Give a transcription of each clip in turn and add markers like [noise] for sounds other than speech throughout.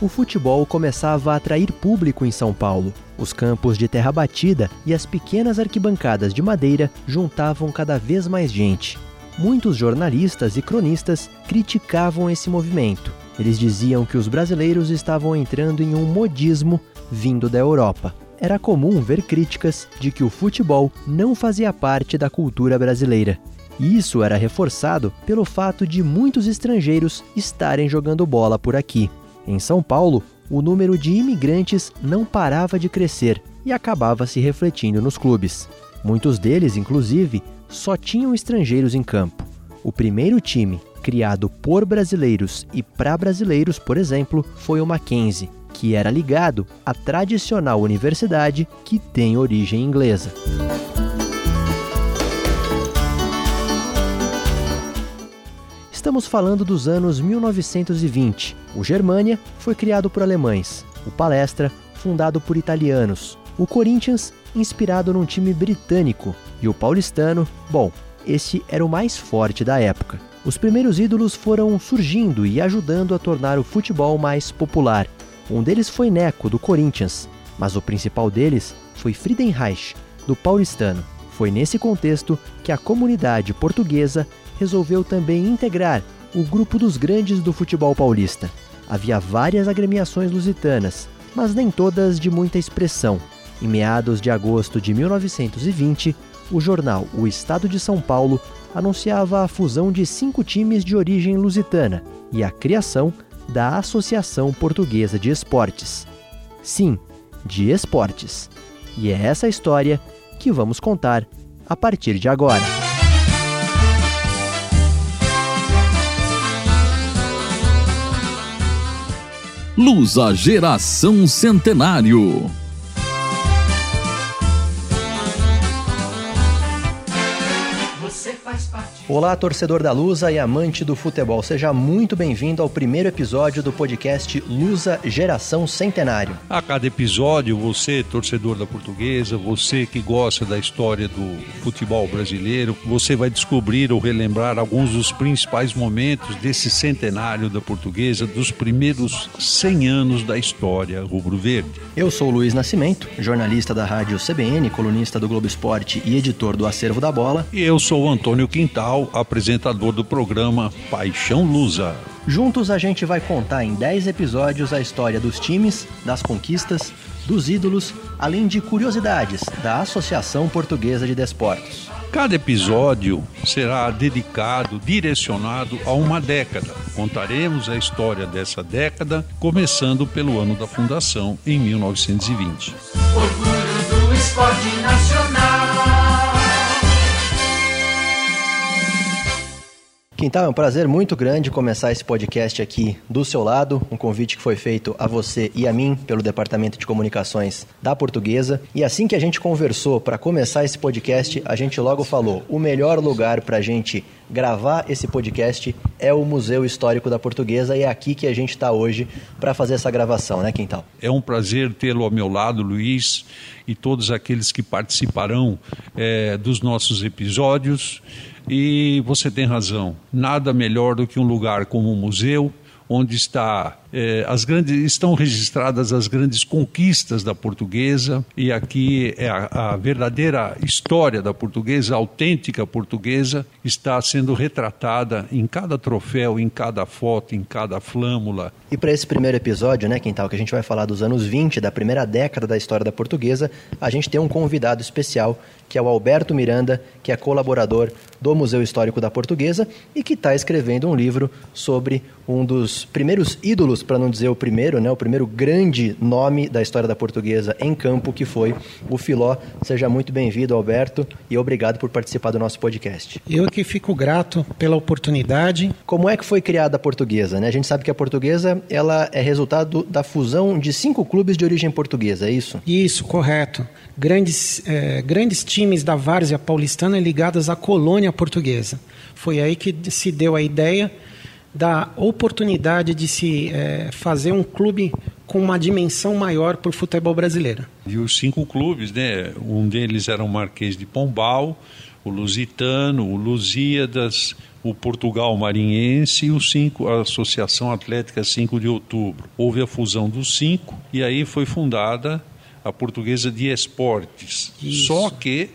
o futebol começava a atrair público em São Paulo. Os campos de terra batida e as pequenas arquibancadas de madeira juntavam cada vez mais gente. Muitos jornalistas e cronistas criticavam esse movimento. Eles diziam que os brasileiros estavam entrando em um modismo vindo da Europa. Era comum ver críticas de que o futebol não fazia parte da cultura brasileira. E isso era reforçado pelo fato de muitos estrangeiros estarem jogando bola por aqui. Em São Paulo, o número de imigrantes não parava de crescer e acabava se refletindo nos clubes. Muitos deles, inclusive, só tinham estrangeiros em campo. O primeiro time, criado por brasileiros e para brasileiros, por exemplo, foi o Mackenzie, que era ligado à tradicional universidade que tem origem inglesa. Estamos falando dos anos 1920. O Germânia foi criado por alemães, o Palestra, fundado por italianos, o Corinthians, inspirado num time britânico, e o Paulistano, bom, esse era o mais forte da época. Os primeiros ídolos foram surgindo e ajudando a tornar o futebol mais popular. Um deles foi Neco, do Corinthians, mas o principal deles foi Friedenreich, do Paulistano. Foi nesse contexto que a comunidade portuguesa resolveu também integrar o grupo dos grandes do futebol paulista. Havia várias agremiações lusitanas, mas nem todas de muita expressão. Em meados de agosto de 1920, o jornal O Estado de São Paulo anunciava a fusão de cinco times de origem lusitana e a criação da Associação Portuguesa de Esportes. Sim, de esportes. E é essa história que vamos contar a partir de agora. Lusa Geração Centenário. Olá, torcedor da Lusa e amante do futebol. Seja muito bem-vindo ao primeiro episódio do podcast Lusa Geração Centenário. A cada episódio, você, torcedor da portuguesa, você que gosta da história do futebol brasileiro, você vai descobrir ou relembrar alguns dos principais momentos desse centenário da portuguesa, dos primeiros 100 anos da história rubro-verde. Eu sou Luiz Nascimento, jornalista da rádio CBN, colunista do Globo Esporte e editor do Acervo da Bola. E eu sou Antônio Quintal apresentador do programa Paixão Lusa. Juntos a gente vai contar em 10 episódios a história dos times, das conquistas, dos ídolos, além de curiosidades da Associação Portuguesa de Desportos. Cada episódio será dedicado, direcionado a uma década. Contaremos a história dessa década, começando pelo ano da fundação, em 1920. Orgulho do esporte nacional. Quintal, é um prazer muito grande começar esse podcast aqui do seu lado, um convite que foi feito a você e a mim pelo Departamento de Comunicações da Portuguesa. E assim que a gente conversou para começar esse podcast, a gente logo falou: o melhor lugar para a gente gravar esse podcast é o Museu Histórico da Portuguesa e é aqui que a gente está hoje para fazer essa gravação, né, Quintal? É um prazer tê-lo ao meu lado, Luiz, e todos aqueles que participarão é, dos nossos episódios. E você tem razão, nada melhor do que um lugar como um museu, onde está é, as grandes, estão registradas as grandes conquistas da portuguesa e aqui é a, a, verdadeira história da portuguesa, a autêntica portuguesa, está sendo retratada em cada troféu, em cada foto, em cada flâmula. E para esse primeiro episódio, né, Quintal, que a gente vai falar dos anos 20, da primeira década da história da portuguesa, a gente tem um convidado especial, que é o Alberto Miranda, que é colaborador do Museu Histórico da Portuguesa e que está escrevendo um livro sobre um dos primeiros ídolos para não dizer o primeiro, né, o primeiro grande nome da história da portuguesa em campo, que foi o Filó. Seja muito bem-vindo, Alberto, e obrigado por participar do nosso podcast. Eu que fico grato pela oportunidade. Como é que foi criada a portuguesa? Né? A gente sabe que a portuguesa ela é resultado da fusão de cinco clubes de origem portuguesa, é isso? Isso, correto. Grandes, é, grandes times da várzea paulistana ligadas à colônia portuguesa. Foi aí que se deu a ideia da oportunidade de se é, fazer um clube com uma dimensão maior para o futebol brasileiro. E os cinco clubes, né? Um deles era o Marquês de Pombal, o Lusitano, o Lusíadas, o Portugal Marinhense e o cinco, a Associação Atlética 5 de Outubro. Houve a fusão dos cinco e aí foi fundada a Portuguesa de Esportes. Isso. Só que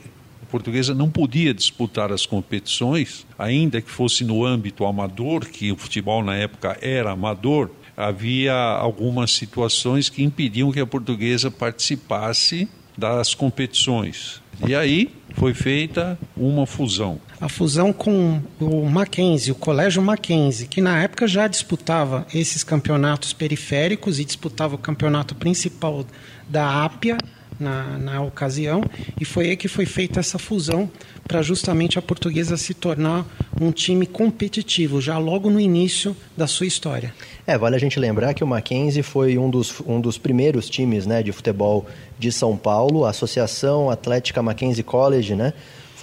Portuguesa não podia disputar as competições, ainda que fosse no âmbito amador, que o futebol na época era amador, havia algumas situações que impediam que a Portuguesa participasse das competições. E aí foi feita uma fusão. A fusão com o Mackenzie, o Colégio Mackenzie, que na época já disputava esses campeonatos periféricos e disputava o campeonato principal da Ápia na, na ocasião, e foi aí que foi feita essa fusão para justamente a portuguesa se tornar um time competitivo, já logo no início da sua história. É, vale a gente lembrar que o Mackenzie foi um dos, um dos primeiros times né, de futebol de São Paulo, a Associação Atlética Mackenzie College, né?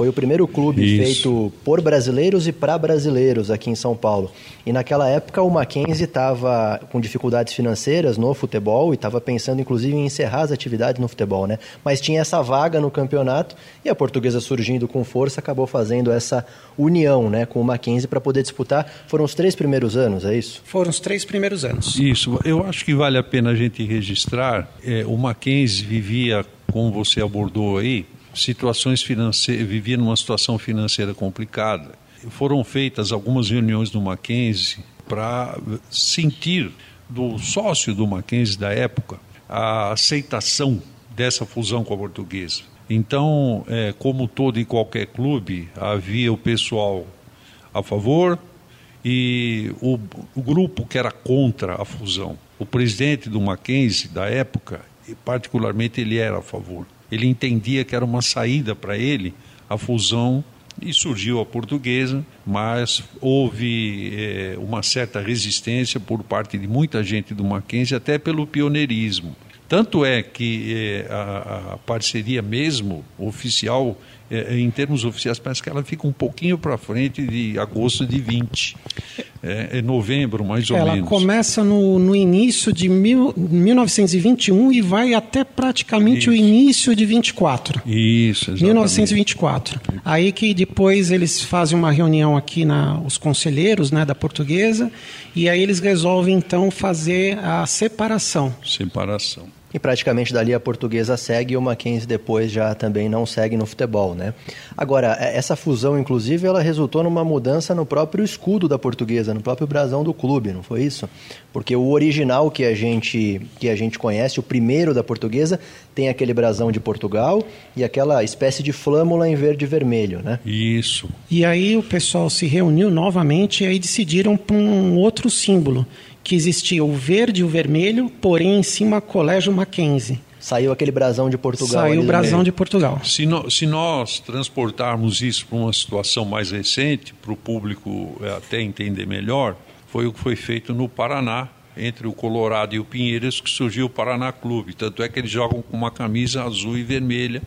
Foi o primeiro clube Isso. feito por brasileiros e para brasileiros aqui em São Paulo. E naquela época o Mackenzie estava com dificuldades financeiras no futebol e estava pensando inclusive em encerrar as atividades no futebol, né? Mas tinha essa vaga no campeonato e a portuguesa surgindo com força acabou fazendo essa união, né, com o Mackenzie para poder disputar. Foram os três primeiros anos, é isso? Foram os três primeiros anos. Isso. Eu acho que vale a pena a gente registrar. É, o Mackenzie vivia, como você abordou aí, situações financeiras, vivia numa situação financeira complicada. Foram feitas algumas reuniões no Mackenzie para sentir do sócio do Mackenzie da época a aceitação dessa fusão com a portuguesa. Então, é, como todo e qualquer clube, havia o pessoal a favor e o, o grupo que era contra a fusão. O presidente do Mackenzie da época, particularmente, ele era a favor. Ele entendia que era uma saída para ele a fusão e surgiu a portuguesa, mas houve é, uma certa resistência por parte de muita gente do Mackenzie, até pelo pioneirismo. Tanto é que é, a, a, parceria mesmo oficial, é, em termos oficiais, parece que ela fica um pouquinho para frente de agosto de 20. É, é novembro, mais ou ela menos. Ela começa no, no início de mil, 1921 e vai até praticamente Isso. o início de 24. Isso, exatamente. 1924. Aí que depois eles fazem uma reunião aqui, na, os conselheiros né, da portuguesa, e aí eles resolvem então fazer a separação. Separação. E praticamente dali a portuguesa segue e o Mackenzie depois já também não segue no futebol, né? Agora, é, essa fusão, inclusive, ela resultou numa mudança no próprio escudo da portuguesa, no próprio brasão do clube, não foi isso? Porque o original que a gente, que a gente conhece, o primeiro da portuguesa, tem aquele brasão de Portugal e aquela espécie de flâmula em verde e vermelho, né? Isso. E aí o pessoal se reuniu novamente e aí decidiram por um outro símbolo que existia o verde e o vermelho, porém em cima Colégio Mackenzie. Saiu aquele brasão de Portugal. Saiu o brasão de Portugal. Se, no, se nós transportarmos isso para uma situação mais recente, para o público é, até entender melhor, foi o que foi feito no Paraná, entre o Colorado e o Pinheiros, que surgiu o Paraná Clube. Tanto é que eles jogam com uma camisa azul e vermelha,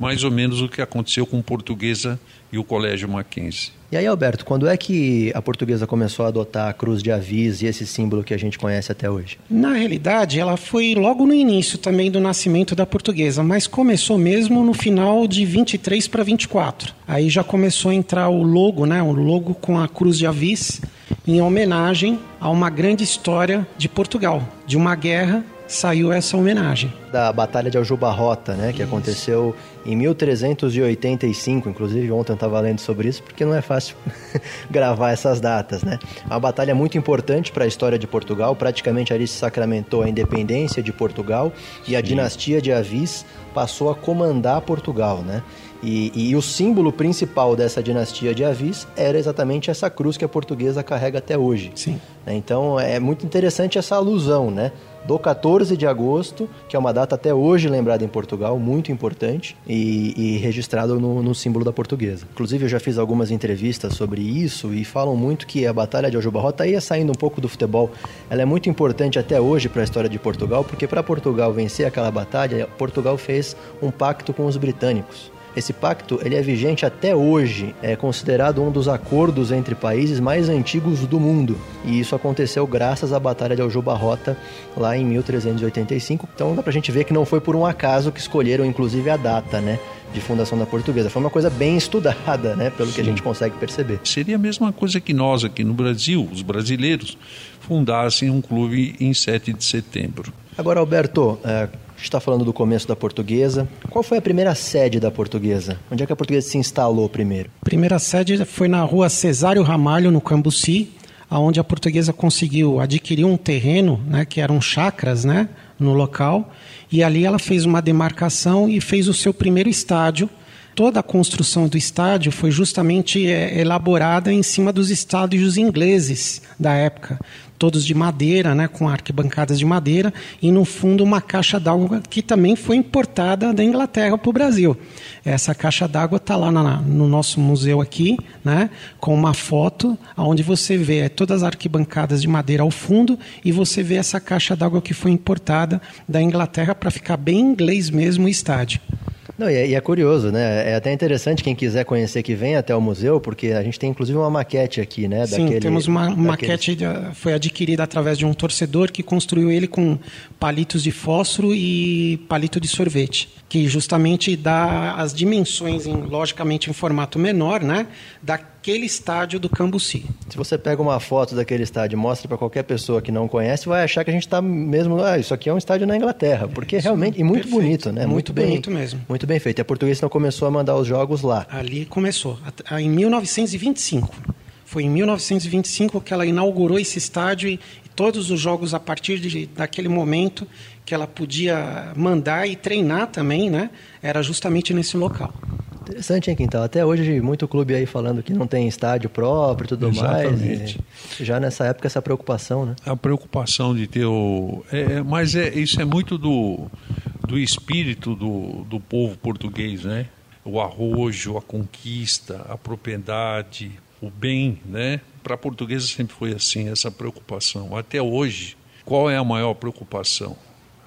mais ou menos o que aconteceu com o Portuguesa e o Colégio Mackenzie. E aí, Alberto, quando é que a portuguesa começou a adotar a cruz de avis e esse símbolo que a gente conhece até hoje? Na realidade, ela foi logo no início também do nascimento da portuguesa, mas começou mesmo no final de 23 para 24. Aí já começou a entrar o logo, né, o logo com a cruz de avis, em homenagem a uma grande história de Portugal, de uma guerra saiu essa homenagem. Da Batalha de Aljubarrota, né, que isso. aconteceu em 1385, inclusive ontem eu estava lendo sobre isso, porque não é fácil [laughs] gravar essas datas, né? Uma batalha muito importante para a história de Portugal, praticamente ali se sacramentou a independência de Portugal e a dinastia de Avis passou a comandar Portugal, né? E, e, o símbolo principal dessa dinastia de Avis era exatamente essa cruz que a portuguesa carrega até hoje. Sim. Então é muito interessante essa alusão, né? Do 14 de agosto, que é uma data até hoje lembrada em Portugal, muito importante, e, e registrado no, no, símbolo da portuguesa. Inclusive, eu já fiz algumas entrevistas sobre isso e falam muito que a Batalha de Aljubarrota ia saindo um pouco do futebol. Ela é muito importante até hoje para a história de Portugal, porque para Portugal vencer aquela batalha, Portugal fez um pacto com os britânicos. Esse pacto ele é vigente até hoje, é considerado um dos acordos entre países mais antigos do mundo. E isso aconteceu graças à Batalha de Aljubarrota lá em 1385. Então dá pra gente ver que não foi por um acaso que escolheram inclusive a data, né? de fundação da portuguesa. Foi uma coisa bem estudada, né? Pelo Sim. que a gente consegue perceber. Seria a mesma coisa que nós aqui no Brasil, os brasileiros, fundassem um clube em 7 de setembro. Agora, Alberto, é, gente está falando do começo da portuguesa. Qual foi a primeira sede da portuguesa? Onde é que a portuguesa se instalou primeiro? Primeira sede foi na rua Cesário Ramalho, no Cambuci, onde a portuguesa conseguiu adquirir um terreno, né, que eram chacras, né, no local, e ali ela fez uma demarcação e fez o seu primeiro estádio. Toda a construção do estádio foi justamente é, elaborada em cima dos estádios ingleses da época todos de madeira, né, com arquibancadas de madeira, e no fundo uma caixa d'água que também foi importada da Inglaterra para o Brasil. Essa caixa d'água está lá na, no nosso museu aqui, né, com uma foto onde você vê todas as arquibancadas de madeira ao fundo e você vê essa caixa d'água que foi importada da Inglaterra para ficar bem inglês mesmo o estádio. Não, e é, e é, curioso, né? É até interessante quem quiser conhecer que vem até o museu, porque a gente tem inclusive uma maquete aqui, né? Sim, daquele, temos uma daquele... maquete, foi adquirida através de um torcedor que construiu ele com palitos de fósforo e palito de sorvete, que justamente dá as dimensões, em, logicamente em formato menor, né? Da aquele estádio do Cambuci. Se você pega uma foto daquele estádio e mostra para qualquer pessoa que não conhece, vai achar que a gente está mesmo. Ah, isso aqui é um estádio na Inglaterra, porque é, realmente. E muito perfeito. bonito, né? Muito, muito bem, bonito mesmo. Muito bem feito. E a portuguesa não começou a mandar os jogos lá. Ali começou, em 1925. Foi em 1925 que ela inaugurou esse estádio e, todos os jogos a partir de, daquele momento que ela podia mandar e treinar também, né? Era justamente nesse local. Interessante, hein, Quintal? Até hoje, muito clube aí falando que não tem estádio próprio e tudo Exatamente. mais. já nessa época, essa preocupação, né? A preocupação de ter o... É, é, mas é, isso é muito do, do espírito do, do povo português, né? O arrojo, a conquista, a propriedade, o bem, né? Para a portuguesa sempre foi assim, essa preocupação. Até hoje, qual é a maior preocupação?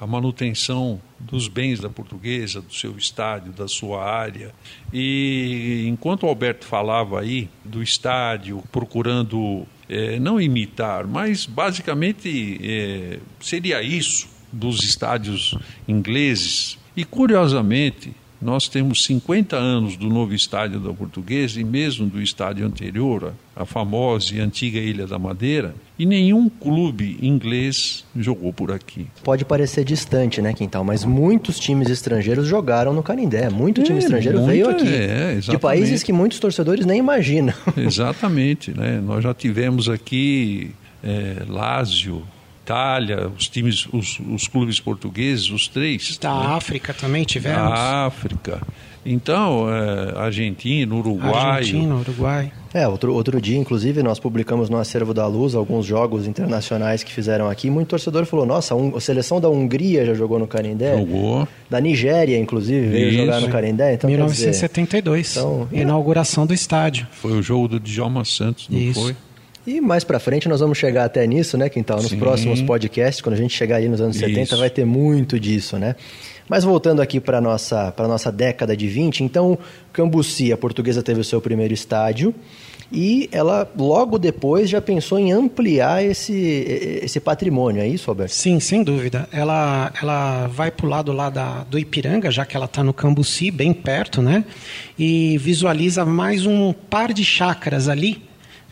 A manutenção dos bens da portuguesa, do seu estádio, da sua área. E enquanto o Alberto falava aí do estádio, procurando é, não imitar, mas basicamente é, seria isso dos estádios ingleses. E curiosamente, nós temos 50 anos do novo estádio da Portuguesa e mesmo do estádio anterior, a famosa e antiga Ilha da Madeira, e nenhum clube inglês jogou por aqui. Pode parecer distante, né, Quintal? Mas muitos times estrangeiros jogaram no Canindé. Muito é, time estrangeiro muito, veio aqui. É, de países que muitos torcedores nem imaginam. Exatamente, né? Nós já tivemos aqui é, Lazio, Itália, os times, os, os clubes portugueses, os três. Da né? África também tivemos. Da África. Então, é, Argentina, Uruguai. Argentina, Uruguai. É, outro, outro dia, inclusive, nós publicamos no Acervo da Luz alguns jogos internacionais que fizeram aqui. Muito torcedor falou: nossa, a seleção da Hungria já jogou no Canindé. Jogou. Da Nigéria, inclusive, veio Isso. jogar no Canindé. Então, 1972. Dizer, então, inauguração do estádio. Foi o jogo do Djalma Santos, não Isso. foi? E mais para frente nós vamos chegar até nisso, né, Quintal? Nos Sim. próximos podcasts, quando a gente chegar aí nos anos Isso. 70, vai ter muito disso, né? Mas voltando aqui para a nossa, nossa década de 20, então Cambuci, a portuguesa teve o seu primeiro estádio e ela logo depois já pensou em ampliar esse, esse patrimônio, é isso, Roberto? Sim, sem dúvida. Ela, ela vai para o lado lá da, do Ipiranga, já que ela está no Cambuci, bem perto, né? E visualiza mais um par de chácaras ali,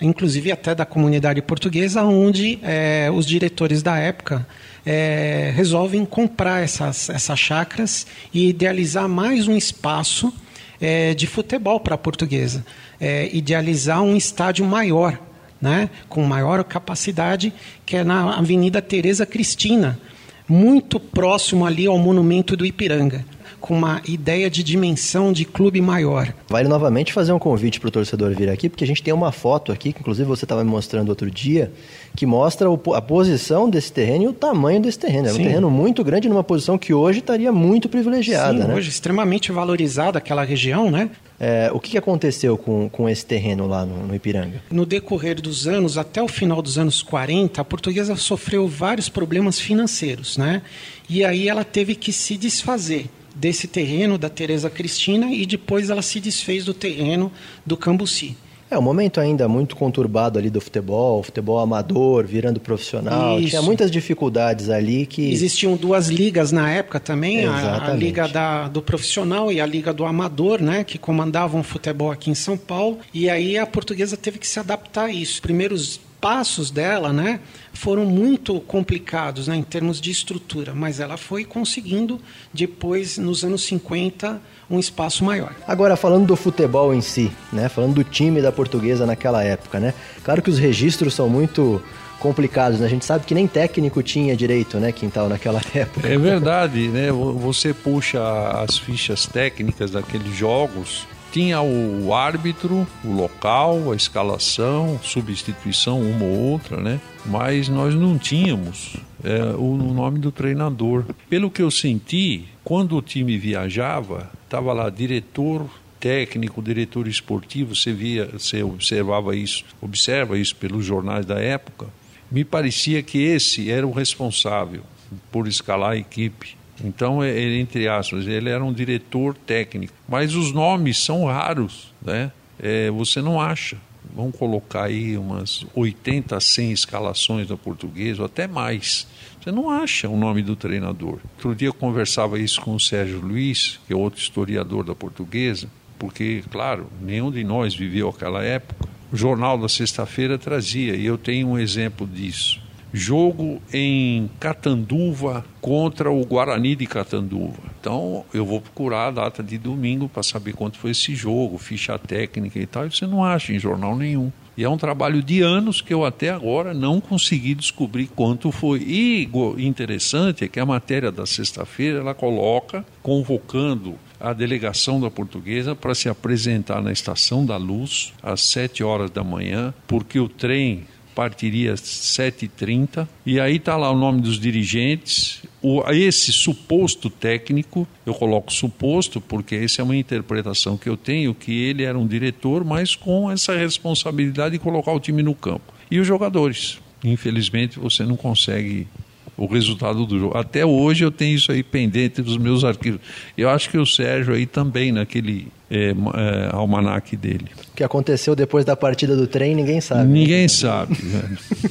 inclusive até da comunidade portuguesa, onde é, os diretores da época é, resolvem comprar essas, essas chacras e idealizar mais um espaço é, de futebol para a portuguesa, é, idealizar um estádio maior, né, com maior capacidade, que é na Avenida Tereza Cristina, muito próximo ali ao monumento do Ipiranga com uma ideia de dimensão de clube maior. Vale novamente fazer um convite para o torcedor vir aqui, porque a gente tem uma foto aqui, que inclusive você estava me mostrando outro dia, que mostra a posição desse terreno e o tamanho desse terreno. É um terreno muito grande, numa posição que hoje estaria muito privilegiada. Sim, né? hoje extremamente valorizada aquela região, né? É, o que aconteceu com, com esse terreno lá no, no, Ipiranga? No decorrer dos anos, até o final dos anos 40, a portuguesa sofreu vários problemas financeiros, né? E aí ela teve que se desfazer desse terreno da Teresa Cristina e depois ela se desfez do terreno do Cambuci. É um momento ainda muito conturbado ali do futebol, futebol amador, virando profissional. Isso. Tinha muitas dificuldades ali que. Existiam duas ligas na época também, a, a, liga da, do profissional e a liga do amador, né? Que comandavam o futebol aqui em São Paulo. E aí a portuguesa teve que se adaptar a isso. Os primeiros passos dela, né, foram muito complicados, né, em termos de estrutura, mas ela foi conseguindo depois nos anos 50 um espaço maior. Agora falando do futebol em si, né, falando do time da Portuguesa naquela época, né? Claro que os registros são muito complicados, né? A gente sabe que nem técnico tinha direito, né, Quintal, naquela [laughs] época. É verdade, né? Você puxa as fichas técnicas daqueles jogos, tinha o árbitro, o local, a escalação, substituição uma ou outra, né? Mas nós não tínhamos é, o nome do treinador. Pelo que eu senti, quando o time viajava, estava lá diretor técnico, diretor esportivo, você via, você observava isso, observa isso pelos jornais da época. Me parecia que esse era o responsável por escalar a equipe. Então, ele, entre aspas, ele era um diretor técnico. Mas os nomes são raros, né? É, você não acha. Vamos colocar aí umas 80, 100 escalações da portuguesa, ou até mais. Você não acha o nome do treinador. Outro dia eu conversava isso com o Sérgio Luiz, que é outro historiador da portuguesa, porque, claro, nenhum de nós viveu aquela época. O jornal da sexta-feira trazia, e eu tenho um exemplo disso jogo em Catanduva contra o Guarani de Catanduva. Então eu vou procurar a data de domingo para saber quanto foi esse jogo, ficha técnica e tal, e você não acha em jornal nenhum. E é um trabalho de anos que eu até agora não consegui descobrir quanto foi. E interessante é que a matéria da sexta-feira ela coloca convocando a delegação da portuguesa para se apresentar na Estação da Luz às sete horas da manhã, porque o trem partiria às 7h30, e aí está lá o nome dos dirigentes, o, esse suposto técnico, eu coloco suposto porque essa é uma interpretação que eu tenho, que ele era um diretor, mas com essa responsabilidade de colocar o time no campo. E os jogadores. Infelizmente você não consegue o resultado do jogo. Até hoje eu tenho isso aí pendente dos meus arquivos. Eu acho que o Sérgio aí também, naquele é, é, almanac dele. O que aconteceu depois da partida do trem, ninguém sabe. Ninguém sabe.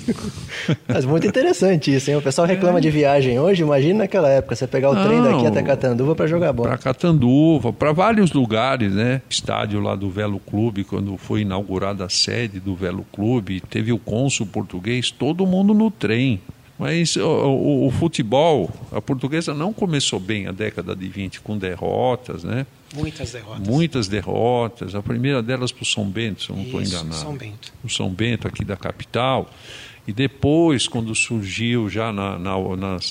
[laughs] Mas muito interessante isso, hein? O pessoal reclama é. de viagem hoje, imagina naquela época, você pegar o Não, trem daqui até Catanduva para jogar bola. Para Catanduva, para vários lugares, né? Estádio lá do Velo Clube, quando foi inaugurada a sede do Velo Clube, teve o cônsul português, todo mundo no trem. Mas o, o, o, futebol, a portuguesa não começou bem a década de 20 com derrotas, né? Muitas derrotas. Muitas derrotas. A primeira delas para o São Bento, se eu não estou enganado. São Bento. O São Bento aqui da capital. E depois, quando surgiu já na, na,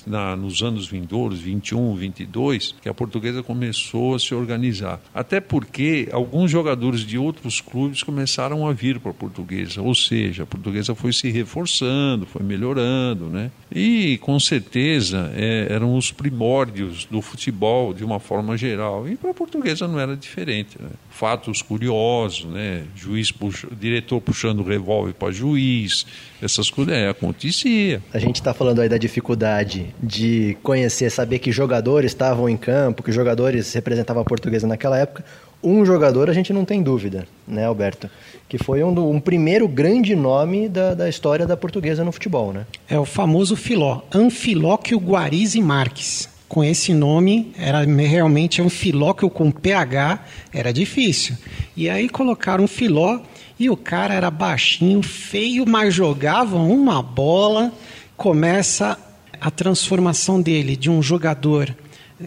na, nos anos vindouros, 21, 22, que a portuguesa começou a se organizar. Até porque alguns jogadores de outros clubes começaram a vir para a portuguesa, ou seja, a portuguesa foi se reforçando, foi melhorando, né? E com certeza é, eram os primórdios do futebol de uma forma geral. E para a portuguesa não era diferente. Né? Fatos curiosos, né? Juiz puxa, diretor puxando revólver para juiz, essas coisas é, acontecia. A gente está falando aí da dificuldade de conhecer, saber que jogadores estavam em campo, que jogadores representavam a portuguesa naquela época. Um jogador a gente não tem dúvida, né, Alberto? Que foi um, um primeiro grande nome da, da, história da portuguesa no futebol, né? É o famoso Filó, Anfilóquio Guarizi Marques. Com esse nome, era realmente um Filóquio com PH, era difícil. E aí colocaram um Filó e o cara era baixinho, feio, mas jogava uma bola. Começa a transformação dele de um jogador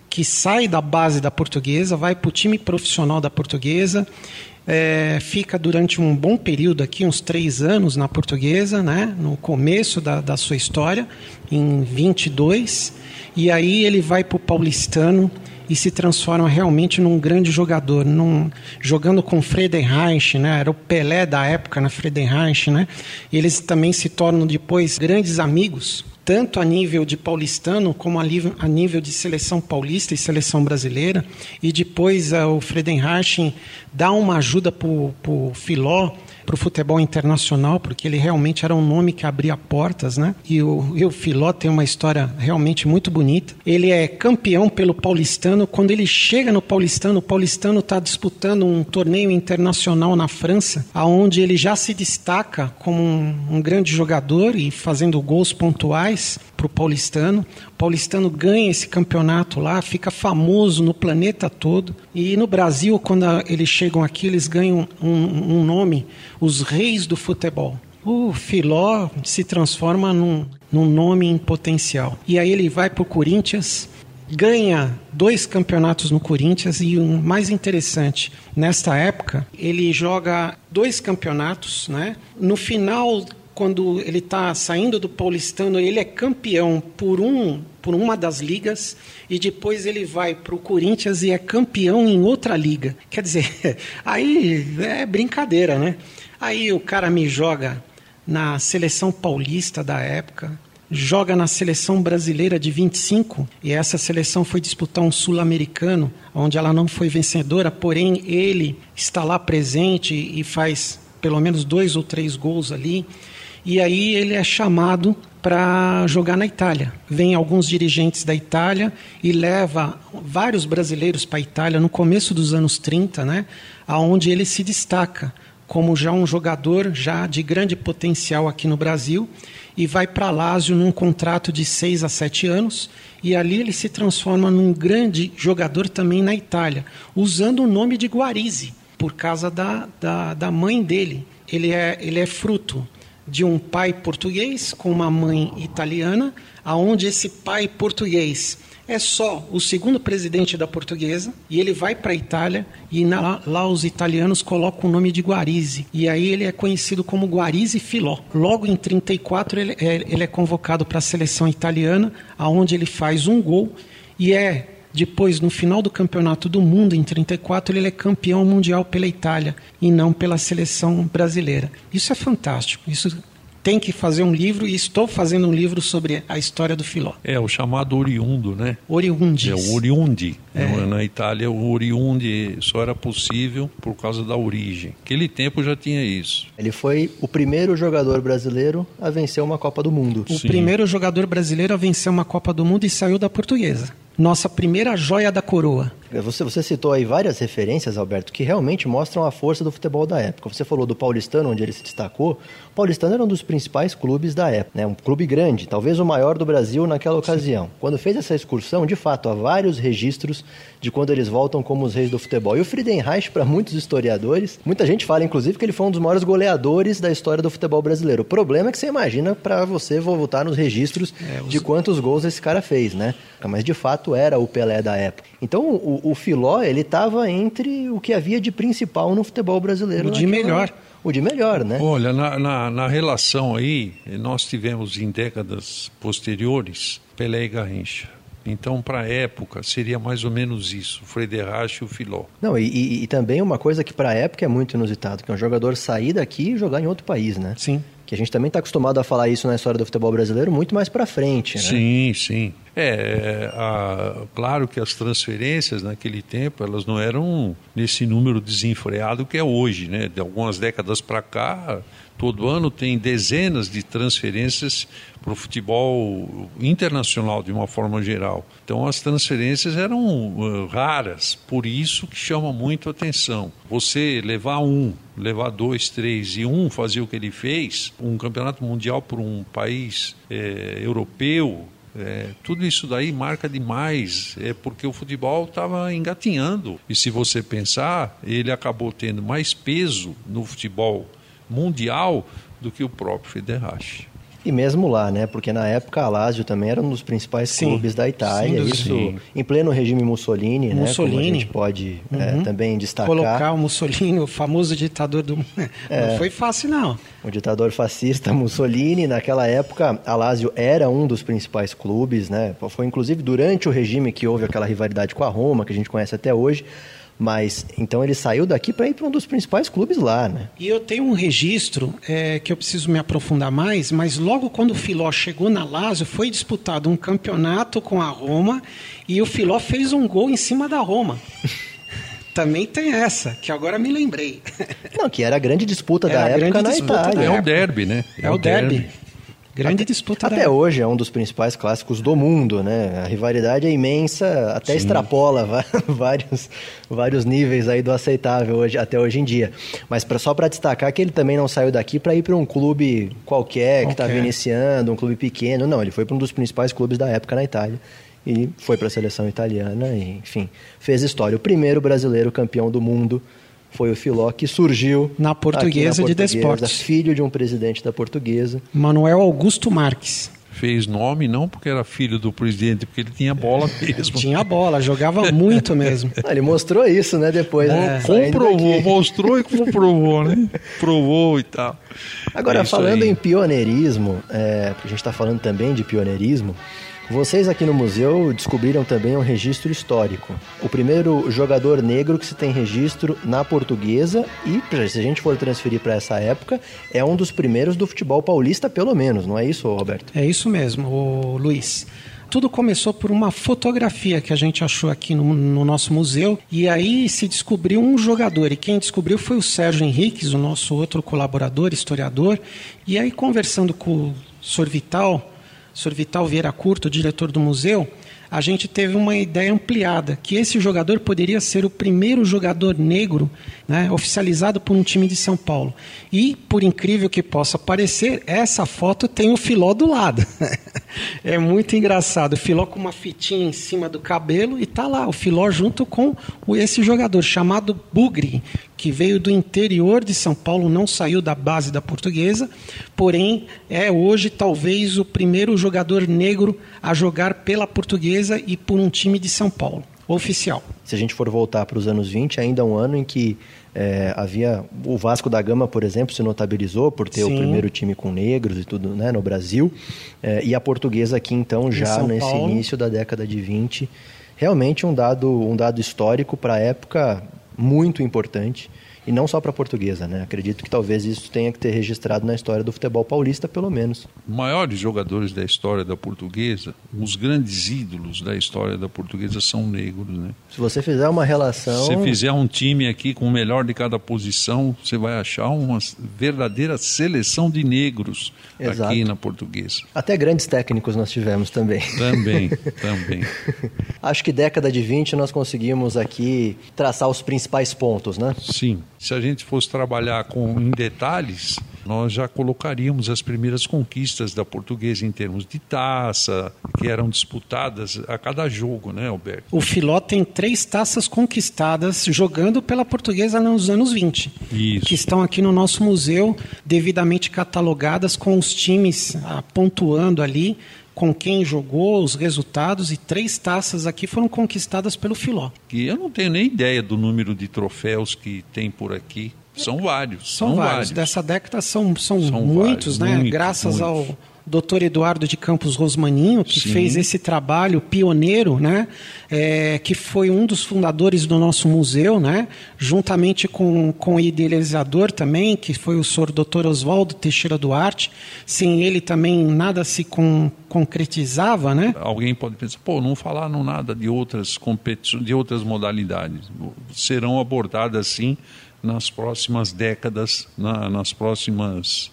que sai da base da portuguesa, vai para o time profissional da portuguesa, é, fica durante um bom período aqui, uns três anos na portuguesa, né, no começo da, da sua história, em 22, e aí ele vai para o paulistano e se transforma realmente num grande jogador, num, jogando com Friedenreich, né? Era o Pelé da época na Friedenreich, né? E eles também se tornam depois grandes amigos, tanto a nível de paulistano como a nível, de seleção paulista e seleção brasileira. E depois uh, o Friedenreich dá uma ajuda para o Filó para o futebol internacional, porque ele realmente era um nome que abria portas, né? E o, e o Filó tem uma história realmente muito bonita. Ele é campeão pelo Paulistano. Quando ele chega no Paulistano, o Paulistano está disputando um torneio internacional na França, aonde ele já se destaca como um, um grande jogador e fazendo gols pontuais para o Paulistano. O Paulistano ganha esse campeonato lá, fica famoso no planeta todo. E no Brasil, quando eles chegam aqui, eles ganham um, um nome, os reis do futebol. O Filó se transforma num, num nome em potencial. E aí ele vai para o Corinthians, ganha dois campeonatos no Corinthians e o um mais interessante, nesta época, ele joga dois campeonatos, né? No final quando ele está saindo do Paulistano, ele é campeão por, um, por uma das ligas e depois ele vai para o Corinthians e é campeão em outra liga. Quer dizer, [laughs] aí é brincadeira, né? Aí o cara me joga na seleção paulista da época, joga na seleção brasileira de 25 e essa seleção foi disputar um sul-americano, onde ela não foi vencedora, porém ele está lá presente e faz pelo menos dois ou três gols ali. E aí ele é chamado para jogar na Itália. Vem alguns dirigentes da Itália e leva vários brasileiros para a Itália no começo dos anos 30, né, aonde ele se destaca como já um jogador já de grande potencial aqui no Brasil e vai para Lazio num contrato de seis a sete anos e ali ele se transforma num grande jogador também na Itália, usando o nome de Guarizzi por causa da, da, da mãe dele. Ele é, ele é fruto de um pai português com uma mãe italiana, aonde esse pai português é só o segundo presidente da portuguesa e ele vai para a Itália e na, lá os italianos colocam o nome de Guarizzi e aí ele é conhecido como Guarizzi Filó. Logo em 34 ele é, ele é convocado para a seleção italiana, aonde ele faz um gol e é depois, no final do campeonato do mundo, em 34, ele é campeão mundial pela Itália e não pela seleção brasileira. Isso é fantástico. Isso tem que fazer um livro e estou fazendo um livro sobre a história do Filó. É, o chamado oriundo, né? Oriundi. É, o oriundi. É. Na Itália, o oriundi só era possível por causa da origem. Aquele tempo já tinha isso. Ele foi o primeiro jogador brasileiro a vencer uma Copa do Mundo. O Sim. primeiro jogador brasileiro a vencer uma Copa do Mundo e saiu da portuguesa nossa primeira joia da coroa. Você, você citou aí várias referências, Alberto, que realmente mostram a força do futebol da época. Você falou do Paulistano, onde ele se destacou. O Paulistano era um dos principais clubes da época, né? um clube grande, talvez o maior do Brasil naquela ocasião. Sim. Quando fez essa excursão, de fato, há vários registros de quando eles voltam como os reis do futebol. E o Friedenreich, para muitos historiadores, muita gente fala, inclusive, que ele foi um dos maiores goleadores da história do futebol brasileiro. O problema é que você imagina para você voltar nos registros é, os... de quantos gols esse cara fez, né? Mas de fato era o Pelé da época. Então o, o Filó, ele estava entre o que havia de principal no futebol brasileiro. O de melhor. O de melhor, né? Olha, na, na, na relação aí, nós tivemos em décadas posteriores Pelé e Garrincha. Então, para a época, seria mais ou menos isso, Frederich e o Filó. Não, e, e, e também uma coisa que para a época é muito inusitado, que é um jogador sair daqui e jogar em outro país, né? Sim que a gente também está acostumado a falar isso na história do futebol brasileiro muito mais para frente, né? Sim, sim. É, a, claro que as transferências naquele tempo elas não eram nesse número desenfreado que é hoje, né? De algumas décadas para cá, todo ano tem dezenas de transferências para o futebol internacional de uma forma geral. Então as transferências eram uh, raras, por isso que chama muito atenção. Você levar um, levar dois, três e um fazer o que ele fez, um campeonato mundial por um país é, europeu, é, tudo isso daí marca demais, é porque o futebol estava engatinhando. E se você pensar, ele acabou tendo mais peso no futebol mundial do que o próprio Federach. E mesmo lá, né? Porque na época a Lazio também era um dos principais sim, clubes da Itália. Isso sim. em pleno regime Mussolini, Mussolini. né? Como a gente pode é, uhum. é, também destacar. Colocar o Mussolini, o famoso ditador do. É, não foi fácil, não. O ditador fascista Mussolini, naquela época, a Lazio era um dos principais clubes, né? Foi inclusive durante o regime que houve aquela rivalidade com a Roma, que a gente conhece até hoje. Mas então ele saiu daqui para ir para um dos principais clubes lá, né? E eu tenho um registro é, que eu preciso me aprofundar mais, mas logo quando o Filó chegou na Lazio, foi disputado um campeonato com a Roma e o Filó fez um gol em cima da Roma. [laughs] Também tem essa, que agora me lembrei. Não, que era a grande disputa era da época na Itália. É o derby, né? É, é o derby. derby. Grande até, disputa. Até hoje é um dos principais clássicos do mundo, né? A rivalidade é imensa, até Sim. extrapola [laughs] vários, vários níveis aí do aceitável hoje, até hoje em dia. Mas pra, só para destacar que ele também não saiu daqui para ir para um clube qualquer que estava iniciando, um clube pequeno. Não, ele foi para um dos principais clubes da época na Itália e foi para a seleção italiana e, enfim, fez história. O primeiro brasileiro campeão do mundo foi o Filó, que surgiu na Portuguesa, na portuguesa de Desportes. Filho de um presidente da Portuguesa. Manuel Augusto Marques. Fez nome não porque era filho do presidente, porque ele tinha bola [laughs] mesmo. tinha bola, jogava muito mesmo. Ah, ele mostrou isso, né, depois. É. Comprovou, mostrou e comprovou, né? Provou e tal. Agora, é falando aí. em pioneirismo, é, porque a gente está falando também de pioneirismo, vocês aqui no museu descobriram também um registro histórico. O primeiro jogador negro que se tem registro na portuguesa e, se a gente for transferir para essa época, é um dos primeiros do futebol paulista, pelo menos, não é isso, Roberto? É isso mesmo, Luiz tudo começou por uma fotografia que a gente achou aqui no, no, nosso museu e aí se descobriu um jogador e quem descobriu foi o Sérgio Henriques, o nosso outro colaborador, historiador, e aí conversando com o Sr. Sr. Vital Vieira Curto, diretor do museu, a gente teve uma ideia ampliada, que esse jogador poderia ser o primeiro jogador negro né, oficializado por um time de São Paulo. E, por incrível que possa parecer, essa foto tem o Filó do lado. [laughs] é muito engraçado. O Filó com uma fitinha em cima do cabelo e tá lá, o Filó junto com esse jogador chamado Bugre, que veio do interior de São Paulo, não saiu da base da portuguesa, porém é hoje talvez o primeiro jogador negro a jogar pela portuguesa e por um time de São Paulo, oficial. Se a gente for voltar para os anos 20, ainda é um ano em que é, havia o Vasco da Gama, por exemplo, se notabilizou por ter Sim. o primeiro time com negros e tudo né, no Brasil. É, e a portuguesa aqui, então, já nesse Paulo. início da década de 20. Realmente um dado, um dado histórico para a época muito importante e não só para a portuguesa, né? Acredito que talvez isso tenha que ter registrado na história do futebol paulista, pelo menos. Maiores jogadores da história da portuguesa, os grandes ídolos da história da portuguesa são negros, né? Se você fizer uma relação... Se fizer um time aqui com o melhor de cada posição, você vai achar uma verdadeira seleção de negros Exato. aqui na portuguesa. Até grandes técnicos nós tivemos também. Também, [laughs] também. Acho que década de 20 nós conseguimos aqui traçar os principais pontos, né? Sim. Se a gente fosse trabalhar com em detalhes, nós já colocaríamos as primeiras conquistas da portuguesa em termos de taça, que eram disputadas a cada jogo, né, Alberto? O Filó tem três taças conquistadas jogando pela portuguesa nos anos 20. Isso. Que estão aqui no nosso museu, devidamente catalogadas com os times ah, pontuando ali com quem jogou, os resultados, e três taças aqui foram conquistadas pelo Filó. E eu não tenho nem ideia do número de troféus que tem por aqui. São vários. São, são vários. vários. Dessa década são, são, são muitos, vários, né? Muitos, Graças muitos. ao Dr. Eduardo de Campos Rosmaninho, que Sim. fez esse trabalho pioneiro, né? É, que foi um dos fundadores do nosso museu, né? juntamente com, com o idealizador também, que foi o senhor Dr. Oswaldo Teixeira Duarte. Sem ele também nada se com, concretizava. Né? Alguém pode pensar, pô, não falaram nada de outras competições, de outras modalidades. Serão abordadas sim nas próximas décadas, na, nas próximas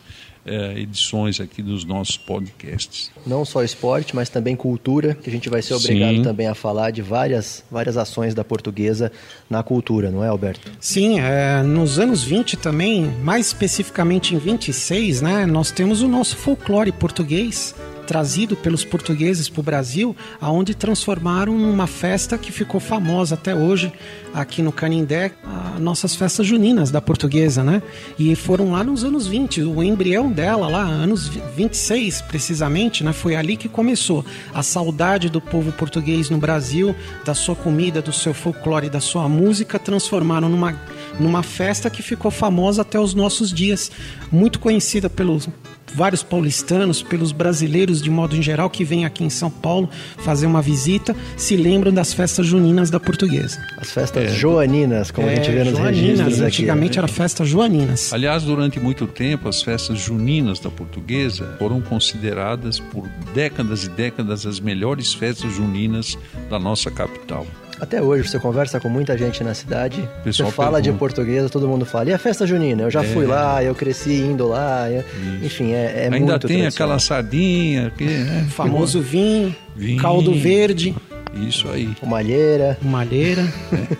é, edições aqui dos nossos podcasts. Não só esporte, mas também cultura, que a gente vai ser obrigado Sim. também a falar de várias, várias ações da portuguesa na cultura, não é, Alberto? Sim, é, nos anos 20 também, mais especificamente em 26, né, nós temos o nosso folclore português, trazido pelos portugueses para o Brasil, aonde transformaram numa festa que ficou famosa até hoje aqui no Canindé, as nossas festas juninas da portuguesa, né? E foram lá nos anos 20, o embrião dela lá, anos 26 precisamente, né? Foi ali que começou a saudade do povo português no Brasil, da sua comida, do seu folclore, da sua música, transformaram numa numa festa que ficou famosa até os nossos dias, muito conhecida pelos vários paulistanos, pelos brasileiros de modo em geral que vêm aqui em São Paulo fazer uma visita, se lembram das festas juninas da portuguesa. As festas é. joaninas, como é, a gente vê nos joaninas, registros aqui. Antigamente era festas joaninas. Aliás, durante muito tempo, as festas juninas da portuguesa foram consideradas por décadas e décadas as melhores festas juninas da nossa capital. Até hoje, você conversa com muita gente na cidade, Pessoal você fala de pergunta. portuguesa, todo mundo fala. E a festa junina? Eu já fui lá, eu cresci indo lá. eu- Enfim, é, é Ainda muito tem tradicional. aquela sardinha, que, né? O famoso vinho, Vinho. caldo verde, Isso aí. Malheira. malheira.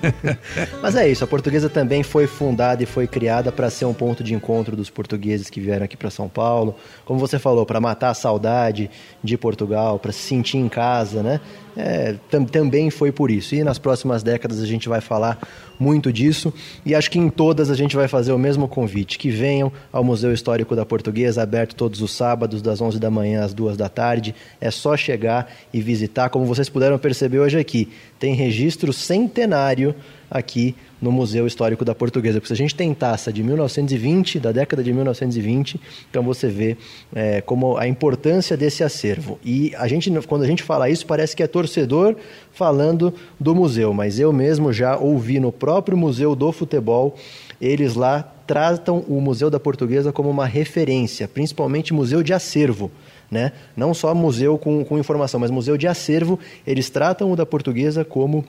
[laughs] Mas é isso, a portuguesa também foi fundada e foi criada para ser um ponto de encontro dos portugueses que vieram aqui para São Paulo. Como você falou, para matar a saudade de Portugal, para se sentir em casa, né? É, tam- também foi por isso. E nas próximas décadas a gente vai falar muito disso. E acho que em todas a gente vai fazer o mesmo convite: que venham ao Museu Histórico da Portuguesa, aberto todos os sábados, das 11 da manhã às 2 da tarde. É só chegar e visitar. Como vocês puderam perceber hoje aqui, tem registro centenário aqui no Museu Histórico da Portuguesa. Porque se a gente tem taça de 1920, da década de 1920, então você vê é, como a importância desse acervo. E a gente, quando a gente fala isso, parece que é torcedor falando do museu, mas eu mesmo já ouvi no próprio Museu do Futebol, eles lá tratam o Museu da Portuguesa como uma referência, principalmente museu de acervo. Né? Não só museu com, com informação, mas museu de acervo, eles tratam o da portuguesa como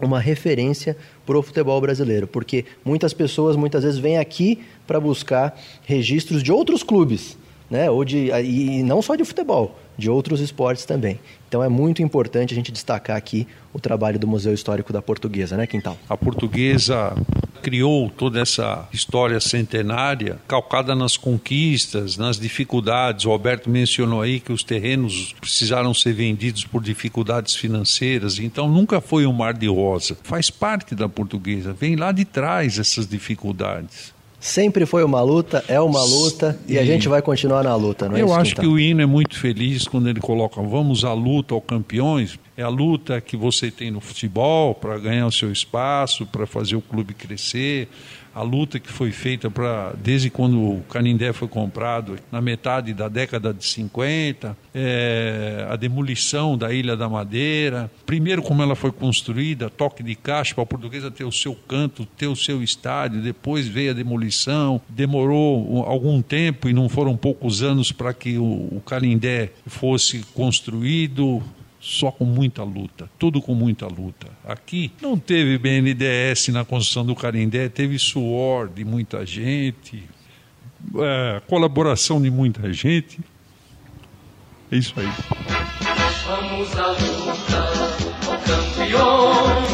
uma referência para o futebol brasileiro, porque muitas pessoas muitas vezes vêm aqui para buscar registros de outros clubes, né? Ou de e não só de futebol, de outros esportes também. Então é muito importante a gente destacar aqui o trabalho do Museu Histórico da Portuguesa, né, Quintal? A portuguesa criou toda essa história centenária calcada nas conquistas, nas dificuldades. O Alberto mencionou aí que os terrenos precisaram ser vendidos por dificuldades financeiras, então nunca foi um mar de rosa. Faz parte da portuguesa, vem lá de trás essas dificuldades. Sempre foi uma luta, é uma luta e a E- gente vai continuar na luta, não é Eu isso, acho que o hino é muito feliz quando ele coloca vamos à luta ao campeões. É a luta que você tem no futebol para ganhar o seu espaço, para fazer o clube crescer. A luta que foi feita para desde quando o Canindé foi comprado, na metade da década de 50, é, a demolição da Ilha da Madeira. Primeiro, como ela foi construída, toque de caixa para a portuguesa ter o seu canto, ter o seu estádio. Depois veio a demolição. Demorou um- algum tempo e não foram poucos anos para que o, o Canindé fosse construído só com muita luta, tudo com muita luta. Aqui não teve BNDES na construção do Carindé, teve suor de muita gente, é, colaboração de muita gente. É isso aí. Vamos à luta, campeões,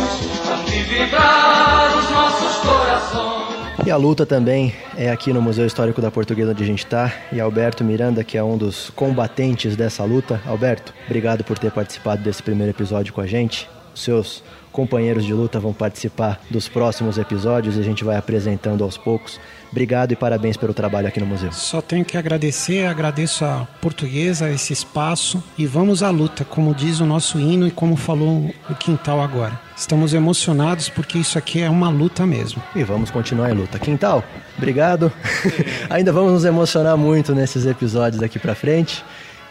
de vibrar os nossos corações. E a luta também é aqui no Museu Histórico da Portuguesa onde a gente está. E Alberto Miranda, que é um dos combatentes dessa luta. Alberto, obrigado por ter participado desse primeiro episódio com a gente. Seus companheiros de luta vão participar dos próximos episódios e a gente vai apresentando aos poucos. Obrigado e parabéns pelo trabalho aqui no museu. Só tenho que agradecer, agradeço a portuguesa, esse espaço e vamos à luta, como diz o nosso hino e como falou o Quintal agora. Estamos emocionados porque isso aqui é uma luta mesmo. E vamos continuar em luta. Quintal, obrigado. [laughs] Ainda vamos nos emocionar muito nesses episódios daqui pra frente.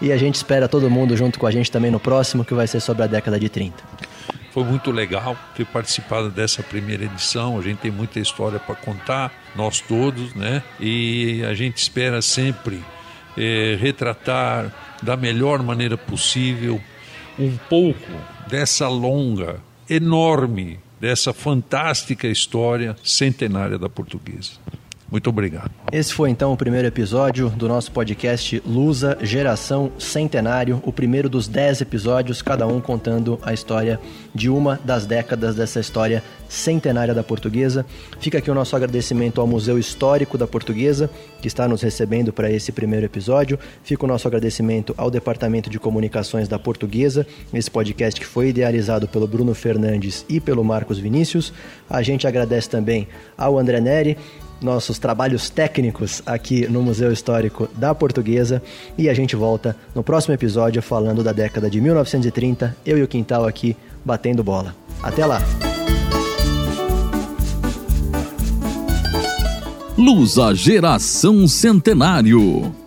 E a gente espera todo mundo junto com a gente também no próximo, que vai ser sobre a década de 30. Foi muito legal ter participado dessa primeira edição. A gente tem muita história para contar, nós todos, né? E a gente espera sempre eh, retratar da melhor maneira possível um pouco dessa longa, enorme, dessa fantástica história centenária da portuguesa. Muito obrigado. Esse foi então o primeiro episódio do nosso podcast Lusa Geração Centenário, o primeiro dos dez episódios, cada um contando a história de uma das décadas dessa história centenária da portuguesa. Fica aqui o nosso agradecimento ao Museu Histórico da Portuguesa, que está nos recebendo para esse primeiro episódio. Fica o nosso agradecimento ao Departamento de Comunicações da Portuguesa, esse podcast que foi idealizado pelo Bruno Fernandes e pelo Marcos Vinícius. A gente agradece também ao André Neri, nossos trabalhos técnicos aqui no Museu Histórico da Portuguesa e a gente volta no próximo episódio falando da década de 1930, eu e o Quintal aqui batendo bola. Até lá! Lusa Geração Centenário.